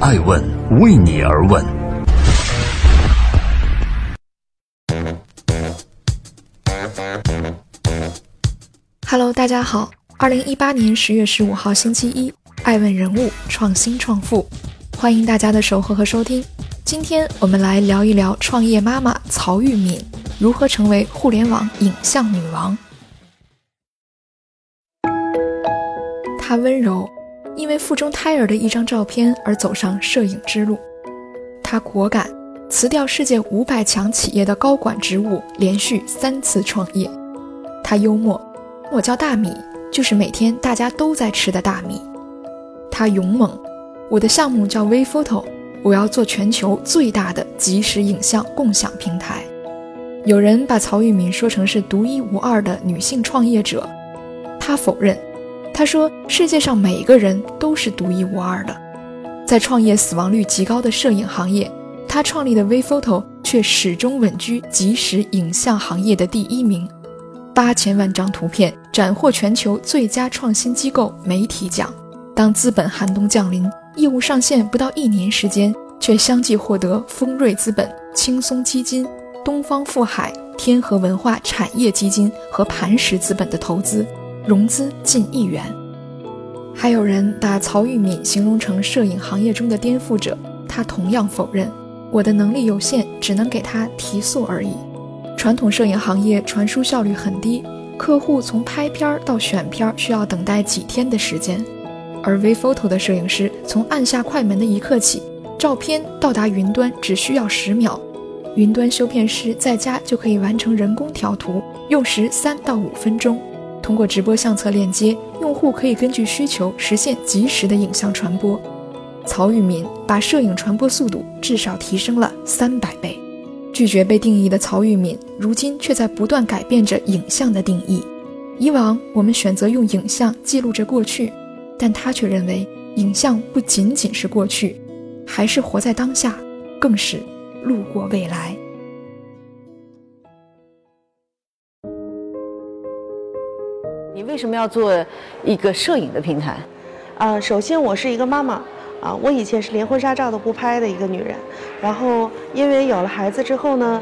爱问为你而问。Hello，大家好，二零一八年十月十五号星期一，爱问人物创新创富，欢迎大家的守候和收听。今天我们来聊一聊创业妈妈曹玉敏如何成为互联网影像女王。她温柔，因为腹中胎儿的一张照片而走上摄影之路；她果敢，辞掉世界五百强企业的高管职务，连续三次创业；她幽默，我叫大米，就是每天大家都在吃的大米；她勇猛，我的项目叫 WePhoto。我要做全球最大的即时影像共享平台。有人把曹玉敏说成是独一无二的女性创业者，她否认。他说：“世界上每个人都是独一无二的。”在创业死亡率极高的摄影行业，他创立的微 Photo 却始终稳居即时影像行业的第一名，八千万张图片斩获全球最佳创新机构媒体奖。当资本寒冬降临。业务上线不到一年时间，却相继获得丰瑞资本、轻松基金、东方富海、天河文化产业基金和磐石资本的投资，融资近亿元。还有人把曹玉敏形容成摄影行业中的颠覆者，他同样否认：“我的能力有限，只能给他提速而已。”传统摄影行业传输效率很低，客户从拍片到选片需要等待几天的时间。而 WePhoto 的摄影师从按下快门的一刻起，照片到达云端只需要十秒，云端修片师在家就可以完成人工调图，用时三到五分钟。通过直播相册链接，用户可以根据需求实现及时的影像传播。曹玉敏把摄影传播速度至少提升了三百倍。拒绝被定义的曹玉敏，如今却在不断改变着影像的定义。以往我们选择用影像记录着过去。但他却认为，影像不仅仅是过去，还是活在当下，更是路过未来。为什么要做一个摄影的平台？啊，首先我是一个妈妈，啊，我以前是连婚纱照都不拍的一个女人，然后因为有了孩子之后呢。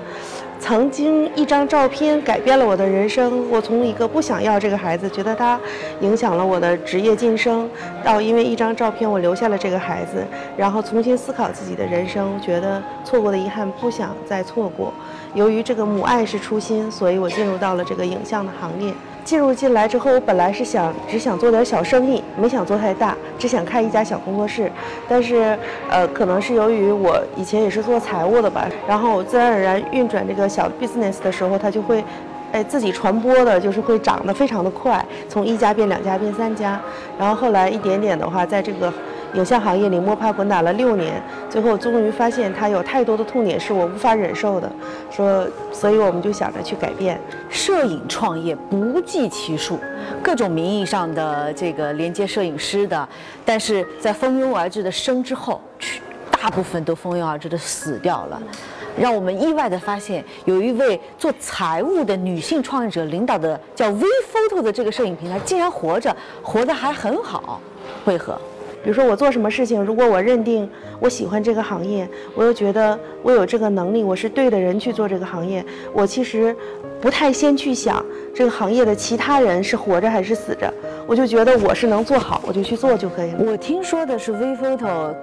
曾经一张照片改变了我的人生。我从一个不想要这个孩子，觉得他影响了我的职业晋升，到因为一张照片我留下了这个孩子，然后重新思考自己的人生，觉得错过的遗憾不想再错过。由于这个母爱是初心，所以我进入到了这个影像的行列。进入进来之后，我本来是想只想做点小生意，没想做太大，只想开一家小工作室。但是，呃，可能是由于我以前也是做财务的吧，然后自然而然运转这个小 business 的时候，它就会，哎，自己传播的，就是会长得非常的快，从一家变两家变三家，然后后来一点点的话，在这个。影像行业里摸爬滚打了六年，最后终于发现它有太多的痛点是我无法忍受的，说，所以我们就想着去改变。摄影创业不计其数，各种名义上的这个连接摄影师的，但是在蜂拥而至的生之后，大部分都蜂拥而至的死掉了，让我们意外的发现，有一位做财务的女性创业者领导的叫 V Photo 的这个摄影平台竟然活着，活得还很好，为何？比如说我做什么事情，如果我认定我喜欢这个行业，我又觉得我有这个能力，我是对的人去做这个行业，我其实不太先去想这个行业的其他人是活着还是死着，我就觉得我是能做好，我就去做就可以了。我听说的是 WePhoto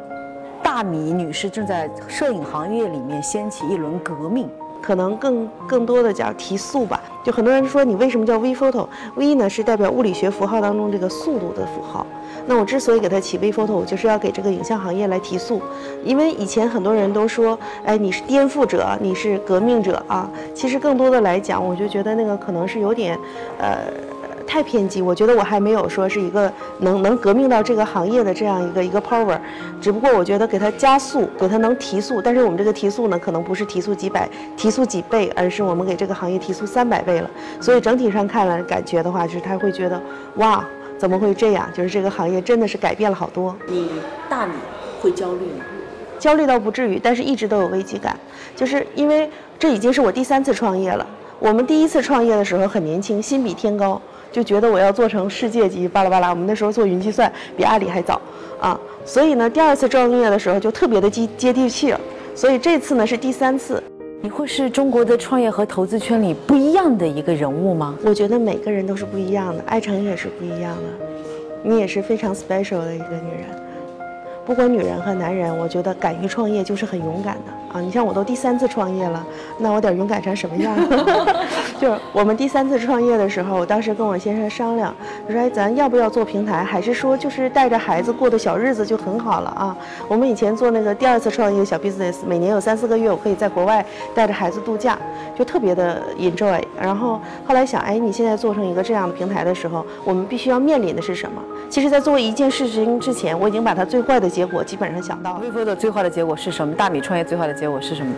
大米女士正在摄影行业里面掀起一轮革命。可能更更多的叫提速吧，就很多人说你为什么叫微 photo v 呢是代表物理学符号当中这个速度的符号。那我之所以给它起微 photo，就是要给这个影像行业来提速，因为以前很多人都说，哎，你是颠覆者，你是革命者啊。其实更多的来讲，我就觉得那个可能是有点，呃。太偏激，我觉得我还没有说是一个能能革命到这个行业的这样一个一个 power，只不过我觉得给它加速，给它能提速，但是我们这个提速呢，可能不是提速几百、提速几倍，而是我们给这个行业提速三百倍了。所以整体上看来，感觉的话，就是他会觉得，哇，怎么会这样？就是这个行业真的是改变了好多。你大米会焦虑吗？焦虑倒不至于，但是一直都有危机感，就是因为这已经是我第三次创业了。我们第一次创业的时候很年轻，心比天高。就觉得我要做成世界级，巴拉巴拉。我们那时候做云计算比阿里还早啊，所以呢，第二次创业的时候就特别的接接地气了。所以这次呢是第三次。你会是中国的创业和投资圈里不一样的一个人物吗？我觉得每个人都是不一样的，艾诚也是不一样的，你也是非常 special 的一个女人。不管女人和男人，我觉得敢于创业就是很勇敢的啊！你像我都第三次创业了，那我得勇敢成什么样？就是我们第三次创业的时候，我当时跟我先生商量，我说哎，咱要不要做平台，还是说就是带着孩子过的小日子就很好了啊？我们以前做那个第二次创业小 business，每年有三四个月，我可以在国外带着孩子度假，就特别的 enjoy。然后后来想，哎，你现在做成一个这样的平台的时候，我们必须要面临的是什么？其实，在做一件事情之前，我已经把它最坏的结果基本上想到了。微波的最坏的结果是什么？大米创业最坏的结是什么？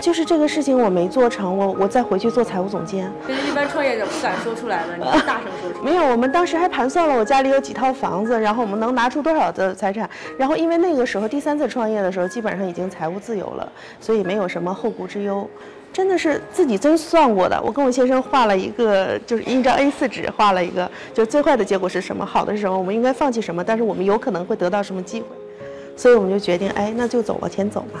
就是这个事情我没做成，我我再回去做财务总监。这是一般创业者不敢说出来的，你 大声说出来。没有，我们当时还盘算了我家里有几套房子，然后我们能拿出多少的财产。然后因为那个时候第三次创业的时候，基本上已经财务自由了，所以没有什么后顾之忧。真的是自己真算过的。我跟我先生画了一个，就是一张 A4 纸画了一个，就最坏的结果是什么，好的是什么，我们应该放弃什么，但是我们有可能会得到什么机会。所以我们就决定，哎，那就走往前走吧，